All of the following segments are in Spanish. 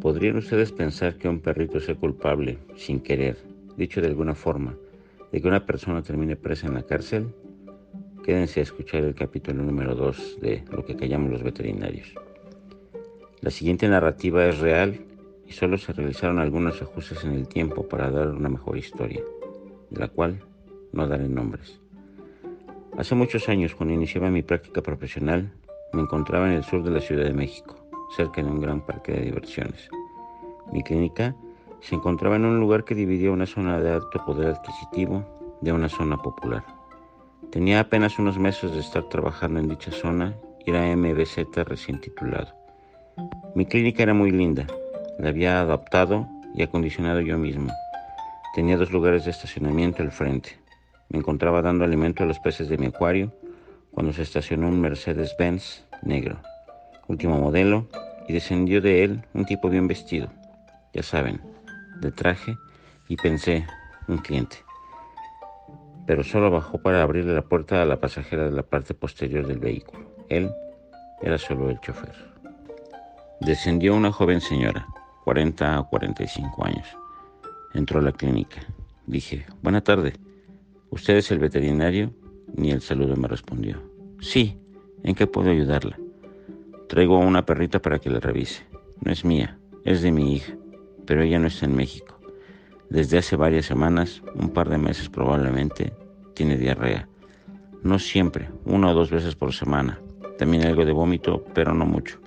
¿Podrían ustedes pensar que un perrito sea culpable, sin querer, dicho de alguna forma, de que una persona termine presa en la cárcel? Quédense a escuchar el capítulo número 2 de Lo que callamos los veterinarios. La siguiente narrativa es real y solo se realizaron algunos ajustes en el tiempo para dar una mejor historia, de la cual no daré nombres. Hace muchos años, cuando iniciaba mi práctica profesional, me encontraba en el sur de la Ciudad de México, cerca de un gran parque de diversiones. Mi clínica se encontraba en un lugar que dividía una zona de alto poder adquisitivo de una zona popular. Tenía apenas unos meses de estar trabajando en dicha zona y era MBZ recién titulado. Mi clínica era muy linda, la había adaptado y acondicionado yo mismo. Tenía dos lugares de estacionamiento al frente. Me encontraba dando alimento a los peces de mi acuario cuando se estacionó un Mercedes-Benz negro, último modelo, y descendió de él un tipo bien vestido, ya saben, de traje, y pensé, un cliente. Pero solo bajó para abrirle la puerta a la pasajera de la parte posterior del vehículo. Él era solo el chofer. Descendió una joven señora, 40 a 45 años. Entró a la clínica. Dije, buena tarde. ¿Usted es el veterinario? Ni el saludo me respondió. Sí, ¿en qué puedo ayudarla? Traigo una perrita para que la revise. No es mía, es de mi hija, pero ella no está en México. Desde hace varias semanas, un par de meses probablemente, tiene diarrea. No siempre, una o dos veces por semana. También algo de vómito, pero no mucho.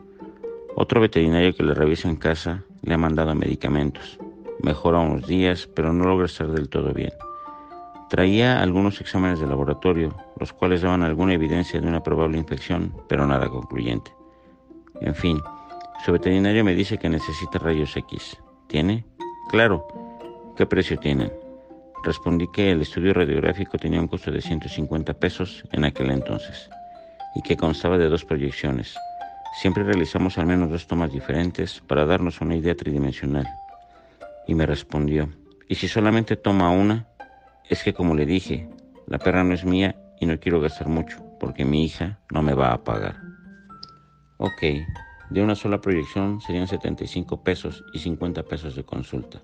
Otro veterinario que le revisa en casa le ha mandado medicamentos. Mejora unos días, pero no logra estar del todo bien. Traía algunos exámenes de laboratorio, los cuales daban alguna evidencia de una probable infección, pero nada concluyente. En fin, su veterinario me dice que necesita rayos X. ¿Tiene? Claro. ¿Qué precio tienen? Respondí que el estudio radiográfico tenía un costo de 150 pesos en aquel entonces y que constaba de dos proyecciones. Siempre realizamos al menos dos tomas diferentes para darnos una idea tridimensional. Y me respondió, ¿y si solamente toma una? Es que como le dije, la perra no es mía y no quiero gastar mucho porque mi hija no me va a pagar. Ok, de una sola proyección serían 75 pesos y 50 pesos de consulta.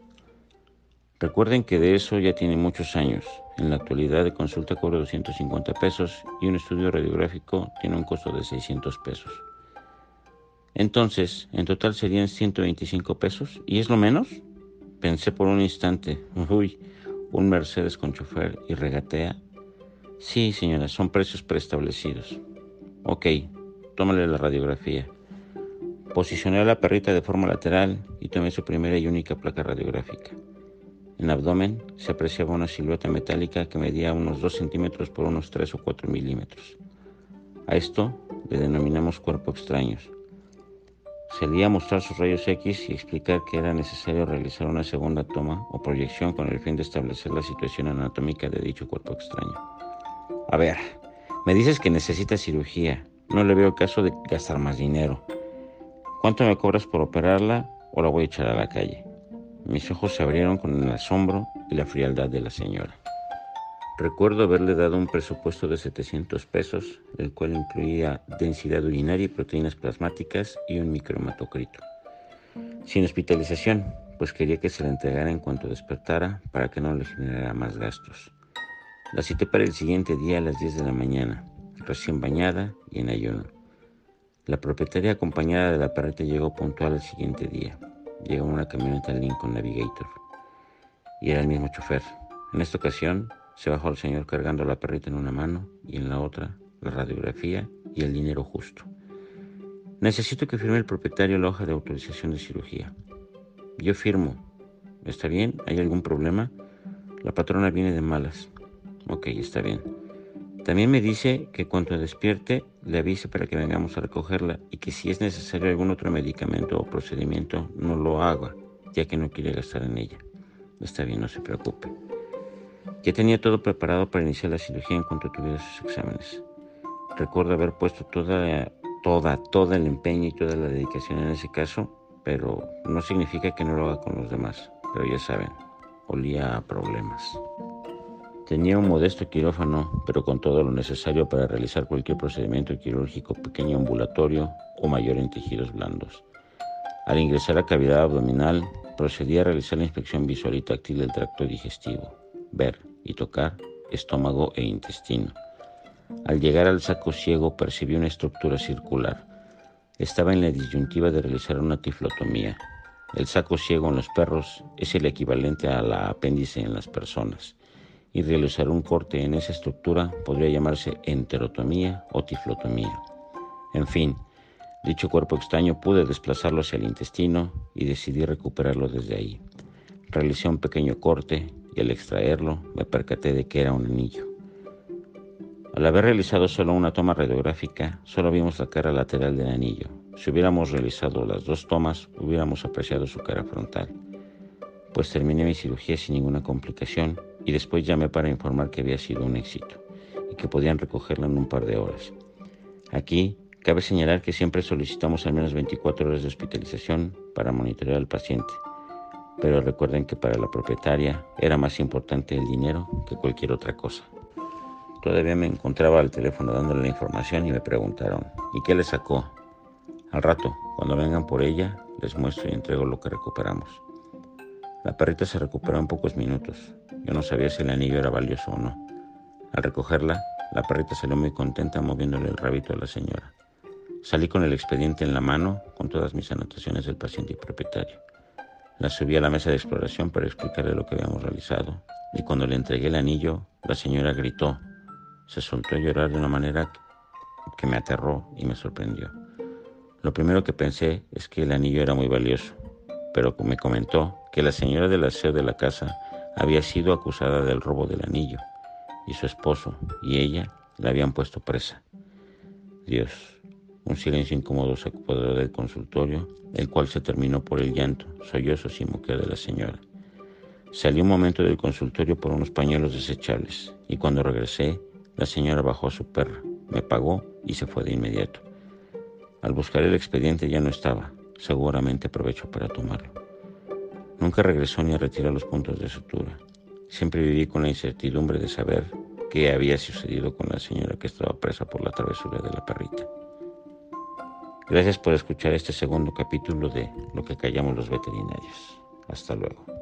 Recuerden que de eso ya tiene muchos años. En la actualidad de consulta cobra 250 pesos y un estudio radiográfico tiene un costo de 600 pesos. Entonces, en total serían 125 pesos. ¿Y es lo menos? Pensé por un instante, uy, un Mercedes con chofer y regatea. Sí, señora, son precios preestablecidos. Ok, tómale la radiografía. Posicioné a la perrita de forma lateral y tomé su primera y única placa radiográfica. En abdomen se apreciaba una silueta metálica que medía unos 2 centímetros por unos 3 o 4 milímetros. A esto le denominamos cuerpo extraños. Salía mostrar sus rayos X y explicar que era necesario realizar una segunda toma o proyección con el fin de establecer la situación anatómica de dicho cuerpo extraño. A ver, me dices que necesitas cirugía. No le veo caso de gastar más dinero. ¿Cuánto me cobras por operarla o la voy a echar a la calle? Mis ojos se abrieron con el asombro y la frialdad de la señora. Recuerdo haberle dado un presupuesto de 700 pesos, el cual incluía densidad urinaria y proteínas plasmáticas y un micromatocrito. Sin hospitalización, pues quería que se la entregara en cuanto despertara para que no le generara más gastos. La cité para el siguiente día a las 10 de la mañana, recién bañada y en ayuno. La propietaria acompañada de la perrita llegó puntual al siguiente día. Llegó una camioneta Lincoln Navigator y era el mismo chofer. En esta ocasión se bajó el señor cargando la perrita en una mano y en la otra la radiografía y el dinero justo. Necesito que firme el propietario la hoja de autorización de cirugía. Yo firmo. ¿Está bien? ¿Hay algún problema? La patrona viene de malas. Ok, está bien. También me dice que cuando despierte le avise para que vengamos a recogerla y que si es necesario algún otro medicamento o procedimiento no lo haga, ya que no quiere gastar en ella. Está bien, no se preocupe. Ya tenía todo preparado para iniciar la cirugía en cuanto tuviera sus exámenes. Recuerdo haber puesto toda, toda, todo el empeño y toda la dedicación en ese caso, pero no significa que no lo haga con los demás. Pero ya saben, olía a problemas. Tenía un modesto quirófano, pero con todo lo necesario para realizar cualquier procedimiento quirúrgico pequeño ambulatorio o mayor en tejidos blandos. Al ingresar a la cavidad abdominal, procedí a realizar la inspección visual y táctil del tracto digestivo, ver y tocar estómago e intestino. Al llegar al saco ciego percibí una estructura circular. Estaba en la disyuntiva de realizar una tiflotomía. El saco ciego en los perros es el equivalente a la apéndice en las personas y realizar un corte en esa estructura podría llamarse enterotomía o tiflotomía. En fin, dicho cuerpo extraño pude desplazarlo hacia el intestino y decidí recuperarlo desde ahí. Realicé un pequeño corte y al extraerlo me percaté de que era un anillo. Al haber realizado solo una toma radiográfica, solo vimos la cara lateral del anillo. Si hubiéramos realizado las dos tomas, hubiéramos apreciado su cara frontal. Pues terminé mi cirugía sin ninguna complicación y después llamé para informar que había sido un éxito y que podían recogerla en un par de horas. Aquí cabe señalar que siempre solicitamos al menos 24 horas de hospitalización para monitorear al paciente, pero recuerden que para la propietaria era más importante el dinero que cualquier otra cosa. Todavía me encontraba al teléfono dándole la información y me preguntaron, ¿y qué le sacó? Al rato, cuando vengan por ella, les muestro y entrego lo que recuperamos. La perrita se recuperó en pocos minutos. Yo no sabía si el anillo era valioso o no. Al recogerla, la perrita salió muy contenta moviéndole el rabito a la señora. Salí con el expediente en la mano con todas mis anotaciones del paciente y propietario. La subí a la mesa de exploración para explicarle lo que habíamos realizado y cuando le entregué el anillo, la señora gritó. Se soltó a llorar de una manera que me aterró y me sorprendió. Lo primero que pensé es que el anillo era muy valioso, pero me comentó que la señora del aseo de la casa había sido acusada del robo del anillo y su esposo y ella la habían puesto presa. Dios, un silencio incómodo se apoderó del consultorio, el cual se terminó por el llanto, sollozos y moqueo de la señora. Salí un momento del consultorio por unos pañuelos desechables y cuando regresé, la señora bajó a su perra, me pagó y se fue de inmediato. Al buscar el expediente ya no estaba, seguramente aprovechó para tomarlo. Nunca regresó ni a retirar los puntos de sutura. Siempre viví con la incertidumbre de saber qué había sucedido con la señora que estaba presa por la travesura de la perrita. Gracias por escuchar este segundo capítulo de Lo que callamos los veterinarios. Hasta luego.